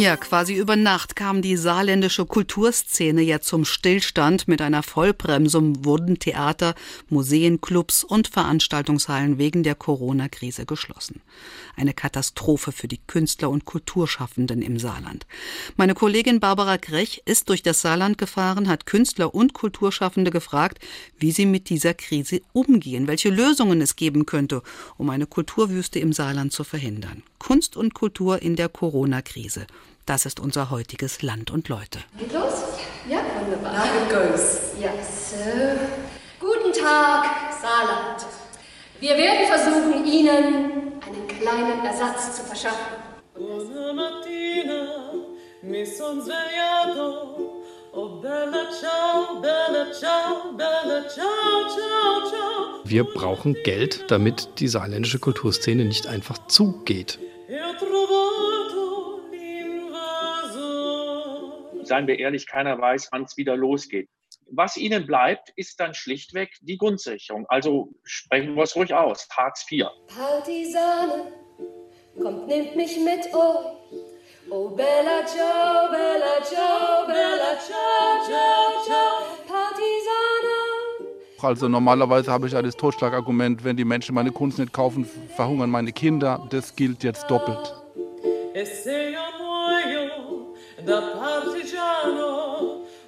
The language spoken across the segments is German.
Ja, quasi über Nacht kam die saarländische Kulturszene ja zum Stillstand. Mit einer Vollbremsung wurden Theater, Museen, Clubs und Veranstaltungshallen wegen der Corona-Krise geschlossen. Eine Katastrophe für die Künstler und Kulturschaffenden im Saarland. Meine Kollegin Barbara Grech ist durch das Saarland gefahren, hat Künstler und Kulturschaffende gefragt, wie sie mit dieser Krise umgehen, welche Lösungen es geben könnte, um eine Kulturwüste im Saarland zu verhindern. Kunst und Kultur in der Corona-Krise. Das ist unser heutiges Land und Leute. Geht los? Ja, wunderbar. Now it goes. Ja, so. Guten Tag, Saarland. Wir werden versuchen, Ihnen einen kleinen Ersatz zu verschaffen. Buona mattina, mi son svegliato. Oh bella ciao, bella ciao, bella ciao, ciao, ciao. Wir brauchen Geld, damit die saarländische Kulturszene nicht einfach zugeht. Seien wir ehrlich, keiner weiß, wann es wieder losgeht. Was ihnen bleibt, ist dann schlichtweg die Grundsicherung. Also sprechen wir es ruhig aus. Hartz IV. Partisane, kommt, nehmt mich mit euch. Oh Bella Ciao, Bella Ciao, Bella Ciao, Ciao, Ciao, Partisane. Also normalerweise habe ich ja das Totschlagargument, wenn die Menschen meine Kunst nicht kaufen, verhungern meine Kinder. Das gilt jetzt doppelt.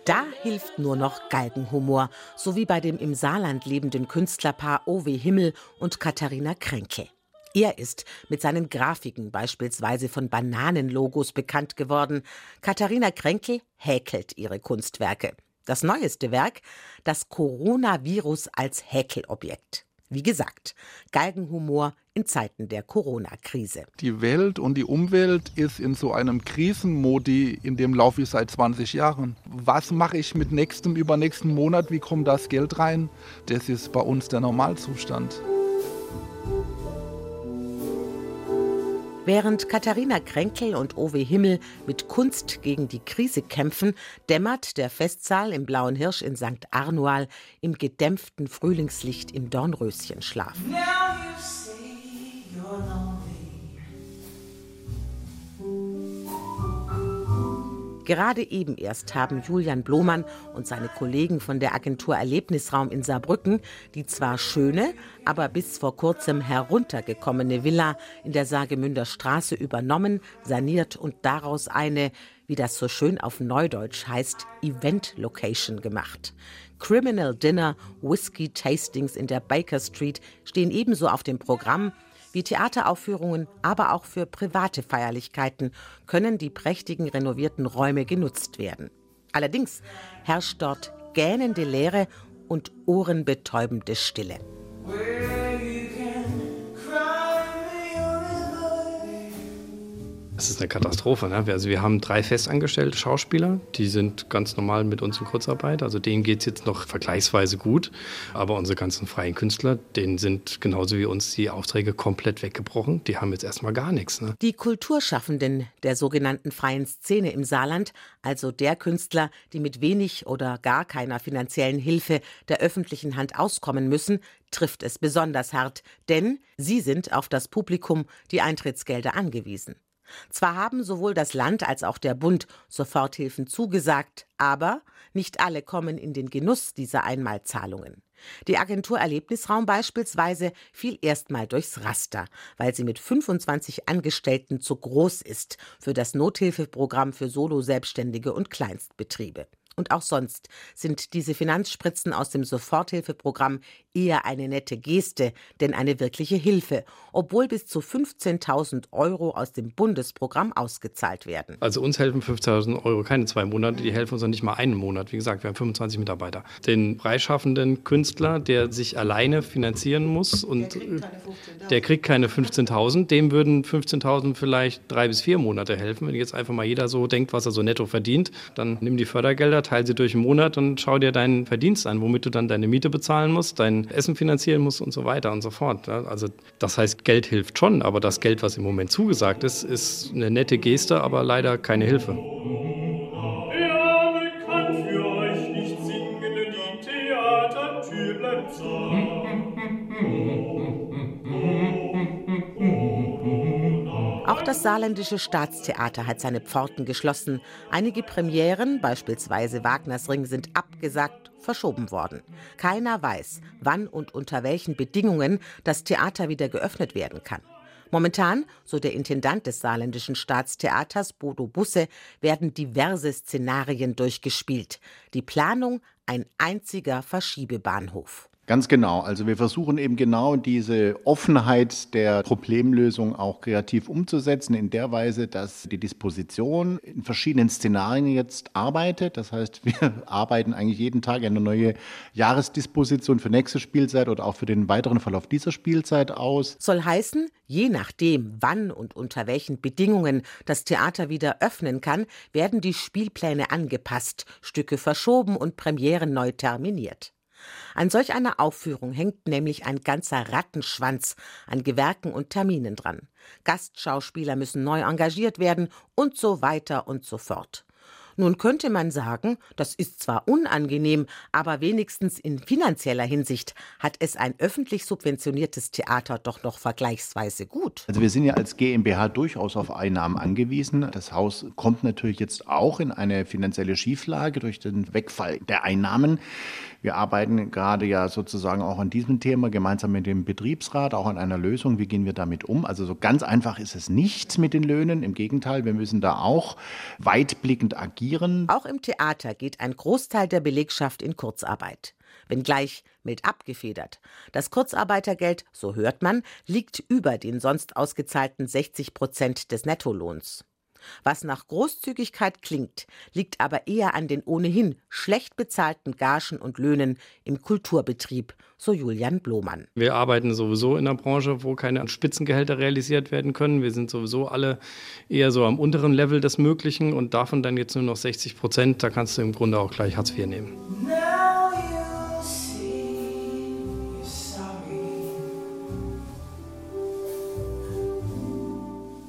Da hilft nur noch Galgenhumor, so wie bei dem im Saarland lebenden Künstlerpaar Owe Himmel und Katharina Kränke. Er ist mit seinen Grafiken beispielsweise von Bananenlogos bekannt geworden. Katharina Kränke häkelt ihre Kunstwerke. Das neueste Werk, das Coronavirus als Häkelobjekt. Wie gesagt, Galgenhumor in Zeiten der Corona-Krise. Die Welt und die Umwelt ist in so einem Krisenmodi, in dem laufe ich seit 20 Jahren. Was mache ich mit nächstem, übernächsten Monat? Wie kommt das Geld rein? Das ist bei uns der Normalzustand. Während Katharina Kränkel und Owe Himmel mit Kunst gegen die Krise kämpfen, dämmert der Festsaal im Blauen Hirsch in St. Arnual im gedämpften Frühlingslicht im Dornröschenschlaf. Gerade eben erst haben Julian Blomann und seine Kollegen von der Agentur Erlebnisraum in Saarbrücken die zwar schöne, aber bis vor kurzem heruntergekommene Villa in der Saargemünder Straße übernommen, saniert und daraus eine, wie das so schön auf Neudeutsch heißt, Event Location gemacht. Criminal Dinner, Whisky Tastings in der Baker Street stehen ebenso auf dem Programm wie Theateraufführungen, aber auch für private Feierlichkeiten können die prächtigen renovierten Räume genutzt werden. Allerdings herrscht dort gähnende Leere und ohrenbetäubende Stille. Das ist eine Katastrophe. Ne? Also wir haben drei festangestellte Schauspieler, die sind ganz normal mit uns in Kurzarbeit. Also denen geht es jetzt noch vergleichsweise gut. Aber unsere ganzen freien Künstler, denen sind genauso wie uns die Aufträge komplett weggebrochen. Die haben jetzt erstmal gar nichts. Ne? Die Kulturschaffenden der sogenannten freien Szene im Saarland, also der Künstler, die mit wenig oder gar keiner finanziellen Hilfe der öffentlichen Hand auskommen müssen, trifft es besonders hart, denn sie sind auf das Publikum die Eintrittsgelder angewiesen. Zwar haben sowohl das Land als auch der Bund Soforthilfen zugesagt, aber nicht alle kommen in den Genuss dieser Einmalzahlungen. Die Agentur Erlebnisraum beispielsweise fiel erstmal durchs Raster, weil sie mit 25 Angestellten zu groß ist für das Nothilfeprogramm für Solo-Selbstständige und Kleinstbetriebe. Und auch sonst sind diese Finanzspritzen aus dem Soforthilfeprogramm eher eine nette Geste, denn eine wirkliche Hilfe, obwohl bis zu 15.000 Euro aus dem Bundesprogramm ausgezahlt werden. Also uns helfen 15.000 Euro keine zwei Monate, die helfen uns nicht mal einen Monat. Wie gesagt, wir haben 25 Mitarbeiter. Den freischaffenden Künstler, der sich alleine finanzieren muss und der kriegt keine 15.000, dem würden 15.000 vielleicht drei bis vier Monate helfen. Wenn jetzt einfach mal jeder so denkt, was er so netto verdient, dann nimm die Fördergelder teile sie durch einen Monat und schau dir deinen Verdienst an, womit du dann deine Miete bezahlen musst, dein Essen finanzieren musst und so weiter und so fort. Also das heißt, Geld hilft schon, aber das Geld, was im Moment zugesagt ist, ist eine nette Geste, aber leider keine Hilfe. Das saarländische Staatstheater hat seine Pforten geschlossen. Einige Premieren, beispielsweise Wagners Ring, sind abgesagt, verschoben worden. Keiner weiß, wann und unter welchen Bedingungen das Theater wieder geöffnet werden kann. Momentan, so der Intendant des saarländischen Staatstheaters Bodo Busse, werden diverse Szenarien durchgespielt. Die Planung ein einziger Verschiebebahnhof. Ganz genau. Also wir versuchen eben genau diese Offenheit der Problemlösung auch kreativ umzusetzen, in der Weise, dass die Disposition in verschiedenen Szenarien jetzt arbeitet. Das heißt, wir arbeiten eigentlich jeden Tag eine neue Jahresdisposition für nächste Spielzeit oder auch für den weiteren Verlauf dieser Spielzeit aus. Soll heißen, je nachdem, wann und unter welchen Bedingungen das Theater wieder öffnen kann, werden die Spielpläne angepasst, Stücke verschoben und Premieren neu terminiert. An solch einer Aufführung hängt nämlich ein ganzer Rattenschwanz an Gewerken und Terminen dran. Gastschauspieler müssen neu engagiert werden und so weiter und so fort. Nun könnte man sagen, das ist zwar unangenehm, aber wenigstens in finanzieller Hinsicht hat es ein öffentlich subventioniertes Theater doch noch vergleichsweise gut. Also wir sind ja als GmbH durchaus auf Einnahmen angewiesen. Das Haus kommt natürlich jetzt auch in eine finanzielle Schieflage durch den Wegfall der Einnahmen. Wir arbeiten gerade ja sozusagen auch an diesem Thema gemeinsam mit dem Betriebsrat, auch an einer Lösung. Wie gehen wir damit um? Also so ganz einfach ist es nicht mit den Löhnen. Im Gegenteil, wir müssen da auch weitblickend agieren. Auch im Theater geht ein Großteil der Belegschaft in Kurzarbeit wenngleich mit abgefedert. Das Kurzarbeitergeld, so hört man, liegt über den sonst ausgezahlten 60 Prozent des Nettolohns. Was nach Großzügigkeit klingt, liegt aber eher an den ohnehin schlecht bezahlten Gagen und Löhnen im Kulturbetrieb, so Julian Blomann. Wir arbeiten sowieso in einer Branche, wo keine Spitzengehälter realisiert werden können. Wir sind sowieso alle eher so am unteren Level des Möglichen und davon dann jetzt nur noch 60 Prozent. Da kannst du im Grunde auch gleich Hartz IV nehmen.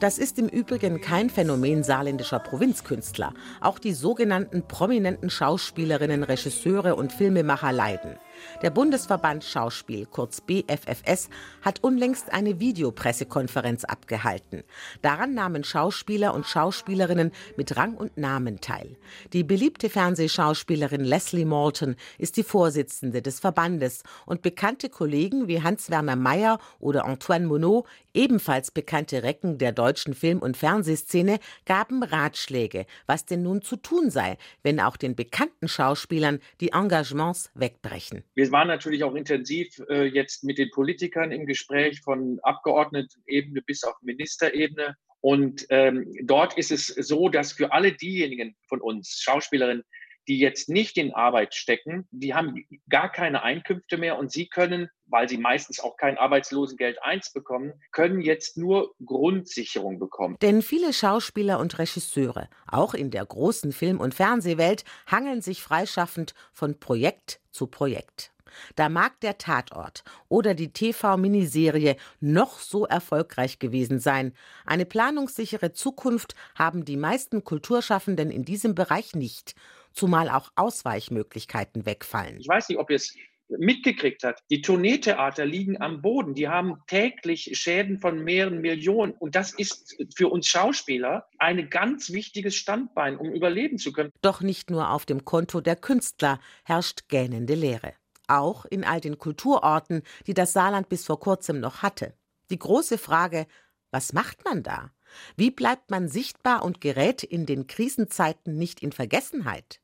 Das ist im Übrigen kein Phänomen saarländischer Provinzkünstler. Auch die sogenannten prominenten Schauspielerinnen, Regisseure und Filmemacher leiden. Der Bundesverband Schauspiel, kurz BFFS, hat unlängst eine Videopressekonferenz abgehalten. Daran nahmen Schauspieler und Schauspielerinnen mit Rang und Namen teil. Die beliebte Fernsehschauspielerin Leslie Morton ist die Vorsitzende des Verbandes und bekannte Kollegen wie Hans-Werner Mayer oder Antoine Monod, ebenfalls bekannte Recken der deutschen Film- und Fernsehszene, gaben Ratschläge, was denn nun zu tun sei, wenn auch den bekannten Schauspielern die Engagements wegbrechen. Wir waren natürlich auch intensiv äh, jetzt mit den Politikern im Gespräch von Abgeordnetenebene bis auf Ministerebene. Und ähm, dort ist es so, dass für alle diejenigen von uns, Schauspielerinnen, die jetzt nicht in Arbeit stecken, die haben gar keine Einkünfte mehr und sie können, weil sie meistens auch kein Arbeitslosengeld 1 bekommen, können jetzt nur Grundsicherung bekommen. Denn viele Schauspieler und Regisseure, auch in der großen Film- und Fernsehwelt, hangeln sich freischaffend von Projekt zu Projekt. Da mag der Tatort oder die TV-Miniserie noch so erfolgreich gewesen sein. Eine planungssichere Zukunft haben die meisten Kulturschaffenden in diesem Bereich nicht zumal auch Ausweichmöglichkeiten wegfallen. Ich weiß nicht, ob ihr es mitgekriegt hat. Die Tourneetheater liegen am Boden. Die haben täglich Schäden von mehreren Millionen. Und das ist für uns Schauspieler ein ganz wichtiges Standbein, um überleben zu können. Doch nicht nur auf dem Konto der Künstler herrscht gähnende Leere. Auch in all den Kulturorten, die das Saarland bis vor kurzem noch hatte. Die große Frage, was macht man da? Wie bleibt man sichtbar und gerät in den Krisenzeiten nicht in Vergessenheit?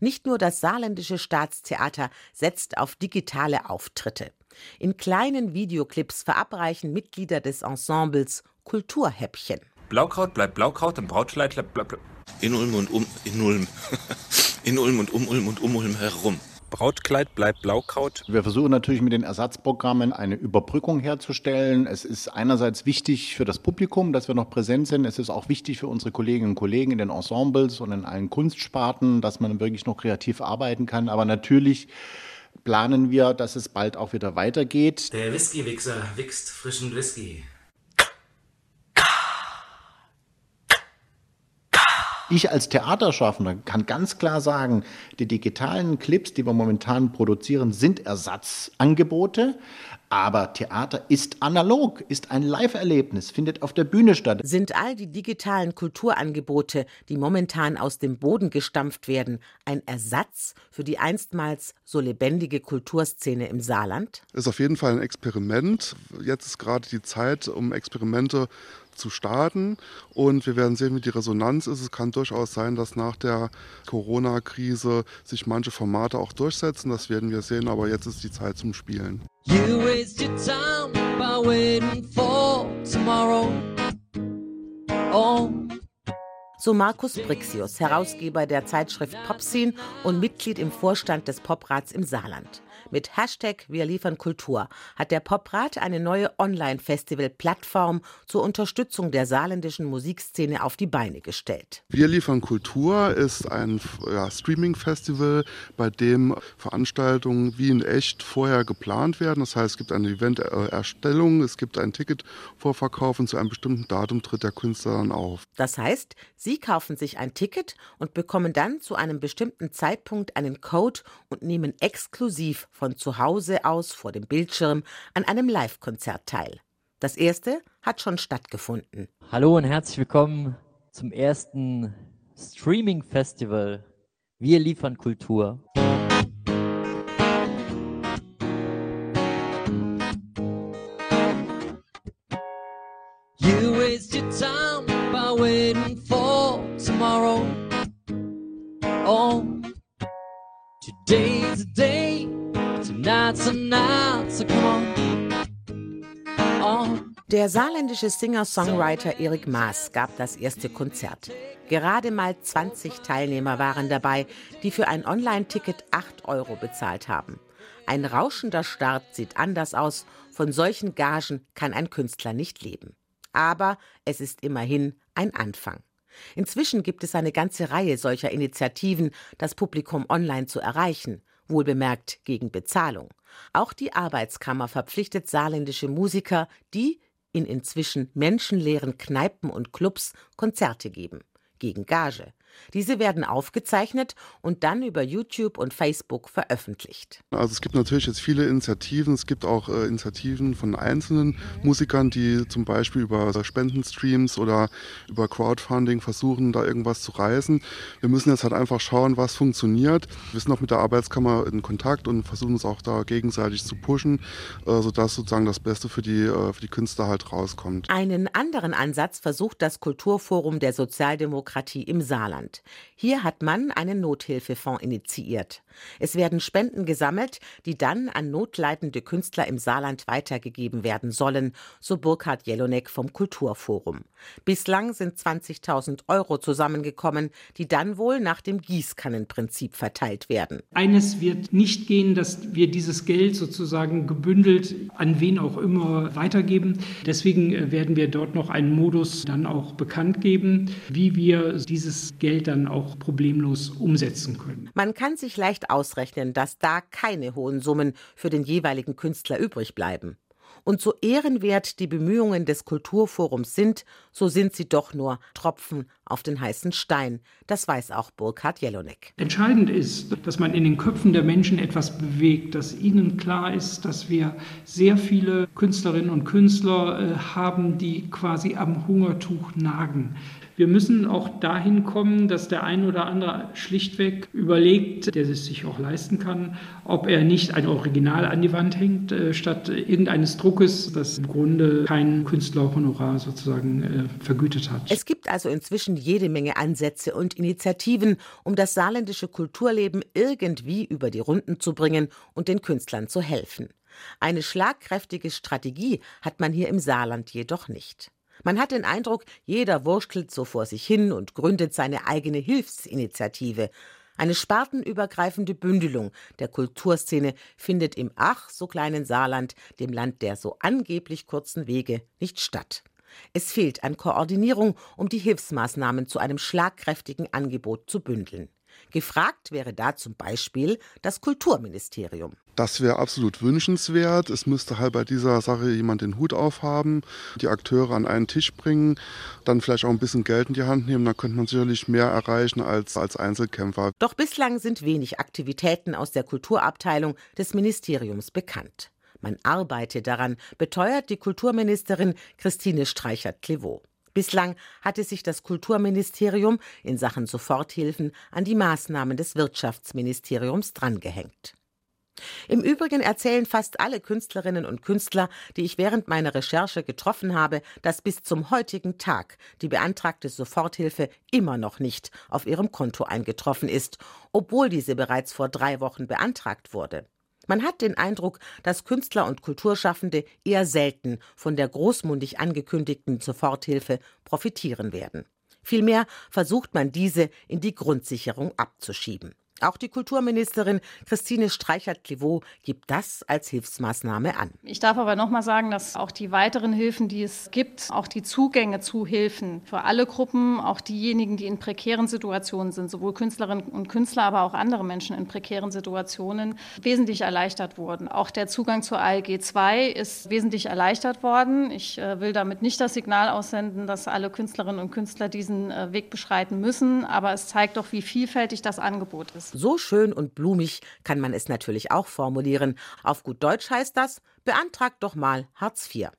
Nicht nur das saarländische Staatstheater setzt auf digitale Auftritte. In kleinen Videoclips verabreichen Mitglieder des Ensembles Kulturhäppchen. Blaukraut bleibt Blaukraut, im Brautkleid bleibt Blau. In Ulm und um, in Ulm. In Ulm und um Ulm und um Ulm herum. Brautkleid bleibt Blaukraut. Wir versuchen natürlich mit den Ersatzprogrammen eine Überbrückung herzustellen. Es ist einerseits wichtig für das Publikum, dass wir noch präsent sind. Es ist auch wichtig für unsere Kolleginnen und Kollegen in den Ensembles und in allen Kunstsparten, dass man wirklich noch kreativ arbeiten kann. Aber natürlich planen wir, dass es bald auch wieder weitergeht. Der Whisky-Wichser wichst frischen Whisky. Ich als Theaterschaffender kann ganz klar sagen, die digitalen Clips, die wir momentan produzieren, sind Ersatzangebote. Aber Theater ist analog, ist ein Live-Erlebnis, findet auf der Bühne statt. Sind all die digitalen Kulturangebote, die momentan aus dem Boden gestampft werden, ein Ersatz für die einstmals so lebendige Kulturszene im Saarland? Ist auf jeden Fall ein Experiment. Jetzt ist gerade die Zeit, um Experimente zu starten. Und wir werden sehen, wie die Resonanz ist. Es kann durchaus sein, dass nach der Corona-Krise sich manche Formate auch durchsetzen. Das werden wir sehen. Aber jetzt ist die Zeit zum Spielen. You waste your time by waiting for tomorrow. Oh. So Markus Brixius, Herausgeber der Zeitschrift Popscene und Mitglied im Vorstand des Poprats im Saarland. Mit Hashtag Wir liefern Kultur hat der Poprat eine neue Online-Festival-Plattform zur Unterstützung der saarländischen Musikszene auf die Beine gestellt. Wir liefern Kultur ist ein ja, Streaming-Festival, bei dem Veranstaltungen wie in echt vorher geplant werden. Das heißt, es gibt eine Event-Erstellung, es gibt ein Ticket-Vorverkauf und zu einem bestimmten Datum tritt der Künstler dann auf. Das heißt, Sie kaufen sich ein Ticket und bekommen dann zu einem bestimmten Zeitpunkt einen Code und nehmen exklusiv von zu Hause aus vor dem Bildschirm an einem Live-Konzert teil. Das erste hat schon stattgefunden. Hallo und herzlich willkommen zum ersten Streaming-Festival. Wir liefern Kultur. You waste your time by waiting for tomorrow. Oh, today's the day Oh. Der saarländische Singer-Songwriter Erik Maas gab das erste Konzert. Gerade mal 20 Teilnehmer waren dabei, die für ein Online-Ticket 8 Euro bezahlt haben. Ein rauschender Start sieht anders aus. Von solchen Gagen kann ein Künstler nicht leben. Aber es ist immerhin ein Anfang. Inzwischen gibt es eine ganze Reihe solcher Initiativen, das Publikum online zu erreichen wohlbemerkt gegen Bezahlung. Auch die Arbeitskammer verpflichtet saarländische Musiker, die in inzwischen menschenleeren Kneipen und Clubs Konzerte geben, gegen Gage. Diese werden aufgezeichnet und dann über YouTube und Facebook veröffentlicht. Also es gibt natürlich jetzt viele Initiativen. Es gibt auch äh, Initiativen von einzelnen Musikern, die zum Beispiel über Spendenstreams oder über Crowdfunding versuchen, da irgendwas zu reißen. Wir müssen jetzt halt einfach schauen, was funktioniert. Wir sind auch mit der Arbeitskammer in Kontakt und versuchen uns auch da gegenseitig zu pushen, äh, sodass sozusagen das Beste für die, äh, für die Künstler halt rauskommt. Einen anderen Ansatz versucht das Kulturforum der Sozialdemokratie im Saarland. Deutschland. Hier hat man einen Nothilfefonds initiiert. Es werden Spenden gesammelt, die dann an notleidende Künstler im Saarland weitergegeben werden sollen, so Burkhard Jelonek vom Kulturforum. Bislang sind 20.000 Euro zusammengekommen, die dann wohl nach dem Gießkannenprinzip verteilt werden. Eines wird nicht gehen, dass wir dieses Geld sozusagen gebündelt an wen auch immer weitergeben. Deswegen äh, werden wir dort noch einen Modus dann auch bekannt geben, wie wir dieses Geld dann auch problemlos umsetzen können. Man kann sich leicht ausrechnen, dass da keine hohen Summen für den jeweiligen Künstler übrig bleiben. Und so ehrenwert die Bemühungen des Kulturforums sind, so sind sie doch nur Tropfen auf den heißen Stein. Das weiß auch Burkhard Jelonek. Entscheidend ist, dass man in den Köpfen der Menschen etwas bewegt, dass ihnen klar ist, dass wir sehr viele Künstlerinnen und Künstler äh, haben, die quasi am Hungertuch nagen. Wir müssen auch dahin kommen, dass der ein oder andere schlichtweg überlegt, der es sich auch leisten kann, ob er nicht ein Original an die Wand hängt, äh, statt irgendeines Druckes, das im Grunde kein Künstlerhonorar sozusagen äh, vergütet hat. Es gibt also inzwischen jede Menge Ansätze und Initiativen, um das saarländische Kulturleben irgendwie über die Runden zu bringen und den Künstlern zu helfen. Eine schlagkräftige Strategie hat man hier im Saarland jedoch nicht. Man hat den Eindruck, jeder wurschtelt so vor sich hin und gründet seine eigene Hilfsinitiative. Eine spartenübergreifende Bündelung der Kulturszene findet im ach so kleinen Saarland, dem Land der so angeblich kurzen Wege, nicht statt. Es fehlt an Koordinierung, um die Hilfsmaßnahmen zu einem schlagkräftigen Angebot zu bündeln. Gefragt wäre da zum Beispiel das Kulturministerium. Das wäre absolut wünschenswert. Es müsste halt bei dieser Sache jemand den Hut aufhaben, die Akteure an einen Tisch bringen, dann vielleicht auch ein bisschen Geld in die Hand nehmen. Dann könnte man sicherlich mehr erreichen als als Einzelkämpfer. Doch bislang sind wenig Aktivitäten aus der Kulturabteilung des Ministeriums bekannt. Man arbeite daran, beteuert die Kulturministerin Christine Streichert-Clivaux. Bislang hatte sich das Kulturministerium in Sachen Soforthilfen an die Maßnahmen des Wirtschaftsministeriums drangehängt. Im Übrigen erzählen fast alle Künstlerinnen und Künstler, die ich während meiner Recherche getroffen habe, dass bis zum heutigen Tag die beantragte Soforthilfe immer noch nicht auf ihrem Konto eingetroffen ist, obwohl diese bereits vor drei Wochen beantragt wurde. Man hat den Eindruck, dass Künstler und Kulturschaffende eher selten von der großmundig angekündigten Soforthilfe profitieren werden. Vielmehr versucht man diese in die Grundsicherung abzuschieben. Auch die Kulturministerin Christine Streichert-Clivaux gibt das als Hilfsmaßnahme an. Ich darf aber noch mal sagen, dass auch die weiteren Hilfen, die es gibt, auch die Zugänge zu Hilfen für alle Gruppen, auch diejenigen, die in prekären Situationen sind, sowohl Künstlerinnen und Künstler, aber auch andere Menschen in prekären Situationen, wesentlich erleichtert wurden. Auch der Zugang zur ALG 2 ist wesentlich erleichtert worden. Ich äh, will damit nicht das Signal aussenden, dass alle Künstlerinnen und Künstler diesen äh, Weg beschreiten müssen, aber es zeigt doch, wie vielfältig das Angebot ist. So schön und blumig kann man es natürlich auch formulieren. Auf gut Deutsch heißt das, beantragt doch mal Hartz IV.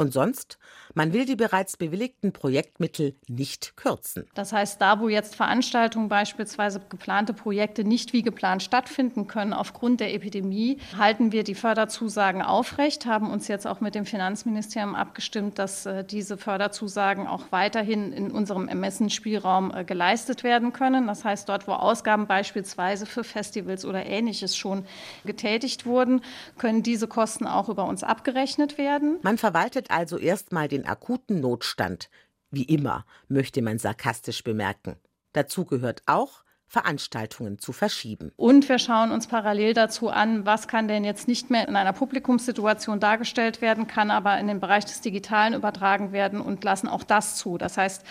Und sonst? Man will die bereits bewilligten Projektmittel nicht kürzen. Das heißt, da, wo jetzt Veranstaltungen beispielsweise geplante Projekte nicht wie geplant stattfinden können aufgrund der Epidemie, halten wir die Förderzusagen aufrecht, haben uns jetzt auch mit dem Finanzministerium abgestimmt, dass äh, diese Förderzusagen auch weiterhin in unserem Ermessensspielraum äh, geleistet werden können. Das heißt, dort, wo Ausgaben beispielsweise für Festivals oder ähnliches schon getätigt wurden, können diese Kosten auch über uns abgerechnet werden. Man verwaltet also erstmal den akuten Notstand. Wie immer, möchte man sarkastisch bemerken. Dazu gehört auch, Veranstaltungen zu verschieben. Und wir schauen uns parallel dazu an, was kann denn jetzt nicht mehr in einer Publikumssituation dargestellt werden, kann aber in den Bereich des Digitalen übertragen werden und lassen auch das zu. Das heißt,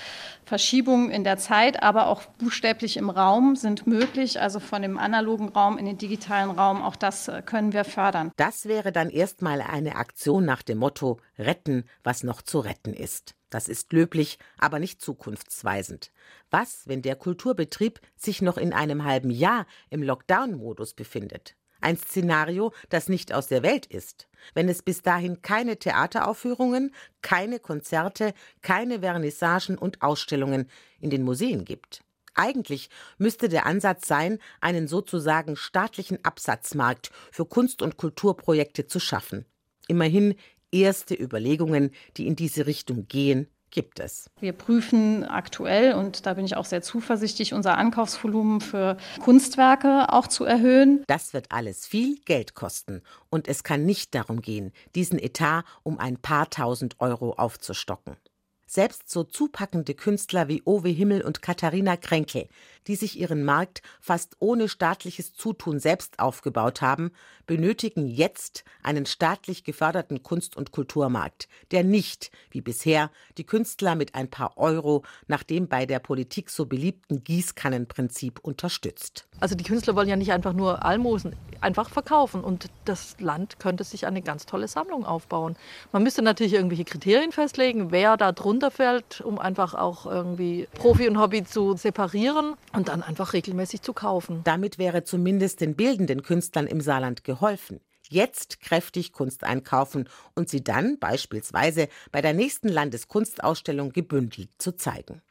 Verschiebungen in der Zeit, aber auch buchstäblich im Raum sind möglich, also von dem analogen Raum in den digitalen Raum, auch das äh, können wir fördern. Das wäre dann erstmal eine Aktion nach dem Motto Retten, was noch zu retten ist. Das ist löblich, aber nicht zukunftsweisend. Was, wenn der Kulturbetrieb sich noch in einem halben Jahr im Lockdown-Modus befindet? Ein Szenario, das nicht aus der Welt ist. Wenn es bis dahin keine Theateraufführungen, keine Konzerte, keine Vernissagen und Ausstellungen in den Museen gibt. Eigentlich müsste der Ansatz sein, einen sozusagen staatlichen Absatzmarkt für Kunst- und Kulturprojekte zu schaffen. Immerhin erste Überlegungen, die in diese Richtung gehen, gibt es. Wir prüfen aktuell, und da bin ich auch sehr zuversichtlich, unser Ankaufsvolumen für Kunstwerke auch zu erhöhen. Das wird alles viel Geld kosten. Und es kann nicht darum gehen, diesen Etat um ein paar tausend Euro aufzustocken. Selbst so zupackende Künstler wie Owe Himmel und Katharina Kränkel, die sich ihren Markt fast ohne staatliches Zutun selbst aufgebaut haben, benötigen jetzt einen staatlich geförderten Kunst- und Kulturmarkt, der nicht, wie bisher, die Künstler mit ein paar Euro nach dem bei der Politik so beliebten Gießkannenprinzip unterstützt. Also die Künstler wollen ja nicht einfach nur Almosen einfach verkaufen und das Land könnte sich eine ganz tolle Sammlung aufbauen. Man müsste natürlich irgendwelche Kriterien festlegen, wer da drunter fällt, um einfach auch irgendwie Profi und Hobby zu separieren und dann einfach regelmäßig zu kaufen. Damit wäre zumindest den bildenden Künstlern im Saarland geholfen. Jetzt kräftig Kunst einkaufen und sie dann beispielsweise bei der nächsten Landeskunstausstellung gebündelt zu zeigen.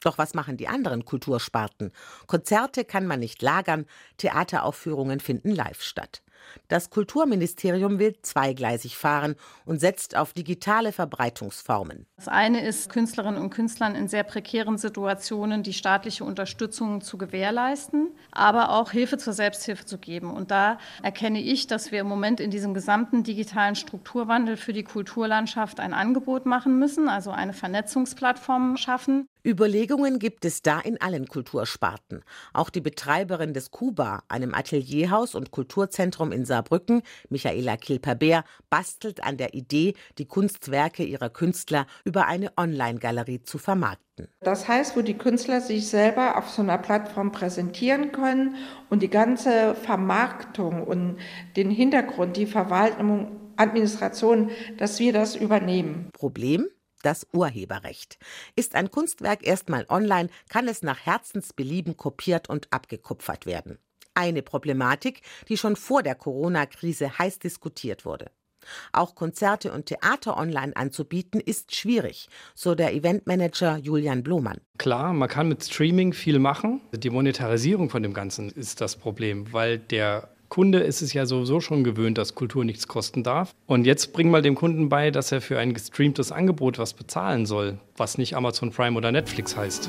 Doch was machen die anderen Kultursparten? Konzerte kann man nicht lagern, Theateraufführungen finden live statt. Das Kulturministerium will zweigleisig fahren und setzt auf digitale Verbreitungsformen. Das eine ist, Künstlerinnen und Künstlern in sehr prekären Situationen die staatliche Unterstützung zu gewährleisten, aber auch Hilfe zur Selbsthilfe zu geben. Und da erkenne ich, dass wir im Moment in diesem gesamten digitalen Strukturwandel für die Kulturlandschaft ein Angebot machen müssen, also eine Vernetzungsplattform schaffen. Überlegungen gibt es da in allen Kultursparten. Auch die Betreiberin des Kuba, einem Atelierhaus und Kulturzentrum in Saarbrücken, Michaela Kilper-Beer, bastelt an der Idee, die Kunstwerke ihrer Künstler über eine Online-Galerie zu vermarkten. Das heißt, wo die Künstler sich selber auf so einer Plattform präsentieren können und die ganze Vermarktung und den Hintergrund, die Verwaltung, Administration, dass wir das übernehmen. Problem? das Urheberrecht. Ist ein Kunstwerk erstmal online, kann es nach Herzensbelieben kopiert und abgekupfert werden. Eine Problematik, die schon vor der Corona-Krise heiß diskutiert wurde. Auch Konzerte und Theater online anzubieten, ist schwierig, so der Eventmanager Julian Blomann. Klar, man kann mit Streaming viel machen. Die Monetarisierung von dem Ganzen ist das Problem, weil der Kunde ist es ja sowieso schon gewöhnt, dass Kultur nichts kosten darf. Und jetzt bring mal dem Kunden bei, dass er für ein gestreamtes Angebot was bezahlen soll, was nicht Amazon Prime oder Netflix heißt.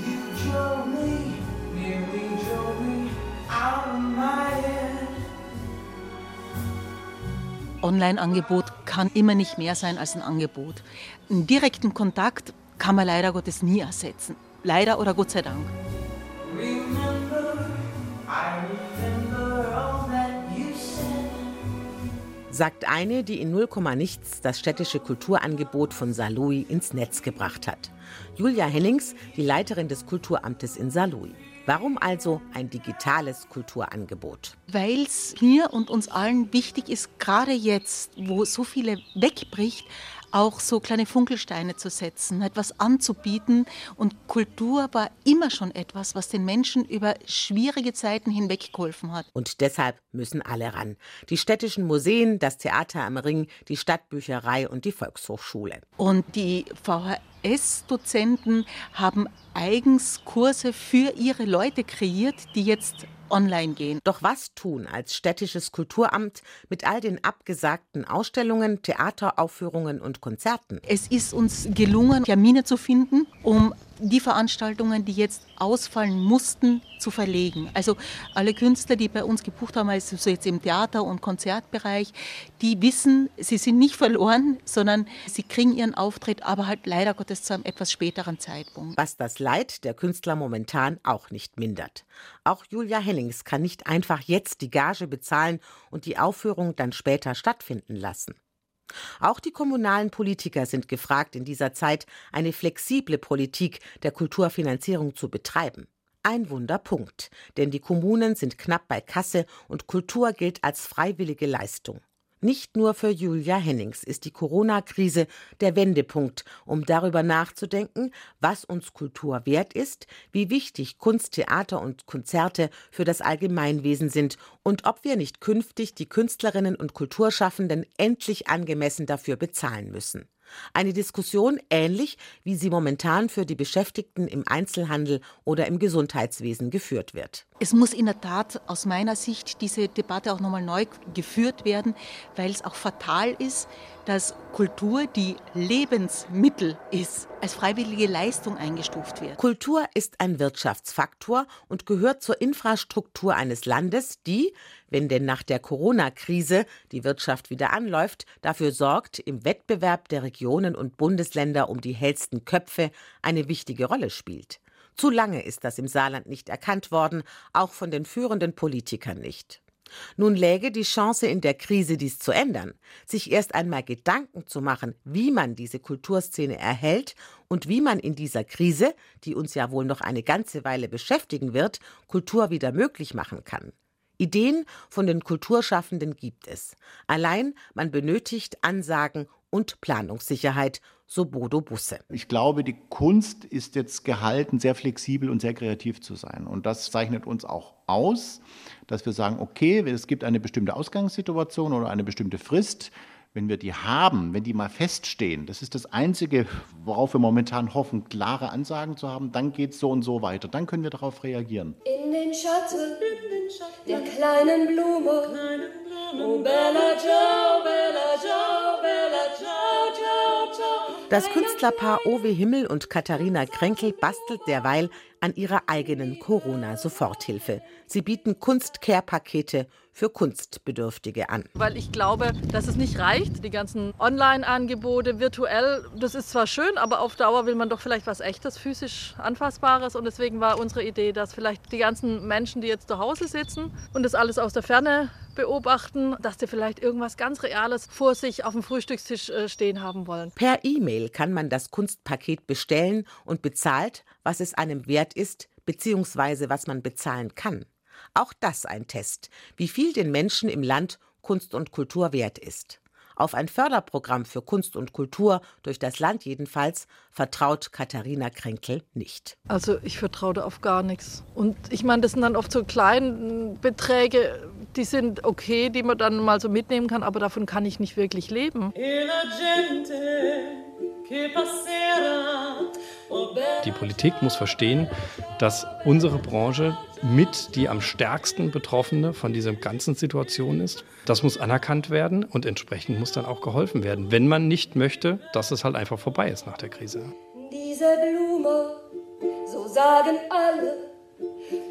Online-Angebot kann immer nicht mehr sein als ein Angebot. Einen direkten Kontakt kann man leider Gottes nie ersetzen. Leider oder Gott sei Dank. Sagt eine, die in 0, nichts das städtische Kulturangebot von Saarlouis ins Netz gebracht hat. Julia Hennings, die Leiterin des Kulturamtes in Saarlouis. Warum also ein digitales Kulturangebot? Weil es mir und uns allen wichtig ist, gerade jetzt, wo so viele wegbricht, auch so kleine Funkelsteine zu setzen, etwas anzubieten. Und Kultur war immer schon etwas, was den Menschen über schwierige Zeiten hinweg geholfen hat. Und deshalb müssen alle ran. Die städtischen Museen, das Theater am Ring, die Stadtbücherei und die Volkshochschule. Und die VHS-Dozenten haben eigens Kurse für ihre Leute kreiert, die jetzt online gehen. Doch was tun als städtisches Kulturamt mit all den abgesagten Ausstellungen, Theateraufführungen und Konzerten? Es ist uns gelungen, Termine zu finden, um die Veranstaltungen, die jetzt ausfallen mussten, zu verlegen. Also alle Künstler, die bei uns gebucht haben, also so jetzt im Theater- und Konzertbereich, die wissen, sie sind nicht verloren, sondern sie kriegen ihren Auftritt, aber halt leider Gottes zu einem etwas späteren Zeitpunkt. Was das Leid der Künstler momentan auch nicht mindert. Auch Julia Hennings kann nicht einfach jetzt die Gage bezahlen und die Aufführung dann später stattfinden lassen. Auch die kommunalen Politiker sind gefragt, in dieser Zeit eine flexible Politik der Kulturfinanzierung zu betreiben. Ein Wunderpunkt, denn die Kommunen sind knapp bei Kasse und Kultur gilt als freiwillige Leistung. Nicht nur für Julia Hennings ist die Corona-Krise der Wendepunkt, um darüber nachzudenken, was uns Kultur wert ist, wie wichtig Kunst, Theater und Konzerte für das Allgemeinwesen sind und ob wir nicht künftig die Künstlerinnen und Kulturschaffenden endlich angemessen dafür bezahlen müssen. Eine Diskussion ähnlich, wie sie momentan für die Beschäftigten im Einzelhandel oder im Gesundheitswesen geführt wird. Es muss in der Tat aus meiner Sicht diese Debatte auch nochmal neu geführt werden, weil es auch fatal ist, dass Kultur, die Lebensmittel ist, als freiwillige Leistung eingestuft wird. Kultur ist ein Wirtschaftsfaktor und gehört zur Infrastruktur eines Landes, die, wenn denn nach der Corona-Krise die Wirtschaft wieder anläuft, dafür sorgt, im Wettbewerb der Regionen und Bundesländer um die hellsten Köpfe eine wichtige Rolle spielt. Zu lange ist das im Saarland nicht erkannt worden, auch von den führenden Politikern nicht. Nun läge die Chance in der Krise, dies zu ändern, sich erst einmal Gedanken zu machen, wie man diese Kulturszene erhält und wie man in dieser Krise, die uns ja wohl noch eine ganze Weile beschäftigen wird, Kultur wieder möglich machen kann. Ideen von den Kulturschaffenden gibt es. Allein man benötigt Ansagen und Planungssicherheit, so Bodo Busse. Ich glaube, die Kunst ist jetzt gehalten, sehr flexibel und sehr kreativ zu sein. Und das zeichnet uns auch aus, dass wir sagen, okay, es gibt eine bestimmte Ausgangssituation oder eine bestimmte Frist. Wenn wir die haben, wenn die mal feststehen, das ist das Einzige, worauf wir momentan hoffen, klare Ansagen zu haben, dann geht es so und so weiter. Dann können wir darauf reagieren. In den Schatten, in den Schatten der kleinen Blume, kleinen Blume. Oh, Bella Ciao, Bella Ciao, Bella Ciao, Ciao, Ciao. Das Künstlerpaar Owe Himmel und Katharina Kränkel bastelt derweil an ihrer eigenen Corona-Soforthilfe. Sie bieten Kunst-Care-Pakete für Kunstbedürftige an. Weil ich glaube, dass es nicht reicht, die ganzen Online-Angebote virtuell, das ist zwar schön, aber auf Dauer will man doch vielleicht was echtes, physisch anfassbares und deswegen war unsere Idee, dass vielleicht die ganzen Menschen, die jetzt zu Hause sitzen und das alles aus der Ferne beobachten, dass sie vielleicht irgendwas ganz Reales vor sich auf dem Frühstückstisch äh, stehen haben wollen. Per E-Mail kann man das Kunstpaket bestellen und bezahlt, was es einem wert ist, beziehungsweise was man bezahlen kann. Auch das ein Test, wie viel den Menschen im Land Kunst und Kultur wert ist. Auf ein Förderprogramm für Kunst und Kultur durch das Land jedenfalls vertraut Katharina Kränkel nicht. Also ich vertraue da auf gar nichts. Und ich meine, das sind dann oft so kleine Beträge, die sind okay, die man dann mal so mitnehmen kann, aber davon kann ich nicht wirklich leben. Die Politik muss verstehen, dass unsere Branche mit die am stärksten Betroffene von dieser ganzen Situation ist. Das muss anerkannt werden und entsprechend muss dann auch geholfen werden, wenn man nicht möchte, dass es halt einfach vorbei ist nach der Krise. Diese Blume, so sagen alle,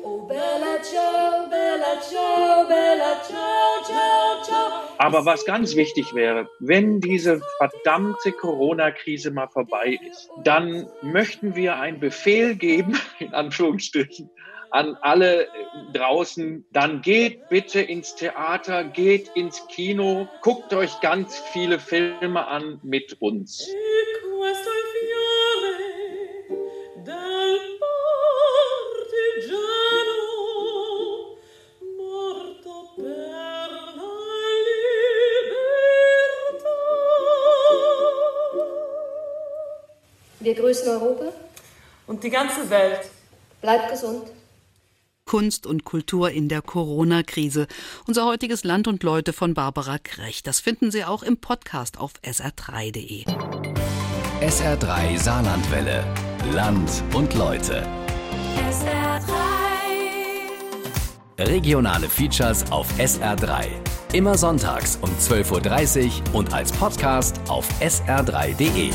oh bella ciao, bella ciao, bella ciao, ciao, ciao. Aber was ganz wichtig wäre, wenn diese verdammte Corona-Krise mal vorbei ist, dann möchten wir einen Befehl geben, in Anführungsstrichen, an alle draußen, dann geht bitte ins Theater, geht ins Kino, guckt euch ganz viele Filme an mit uns. Wir grüßen Europa und die ganze Welt. Bleibt gesund. Kunst und Kultur in der Corona-Krise. Unser heutiges Land und Leute von Barbara Krech. Das finden Sie auch im Podcast auf sr3.de. SR3 Saarlandwelle. Land und Leute. SR3. Regionale Features auf SR3. Immer sonntags um 12.30 Uhr und als Podcast auf sr3.de.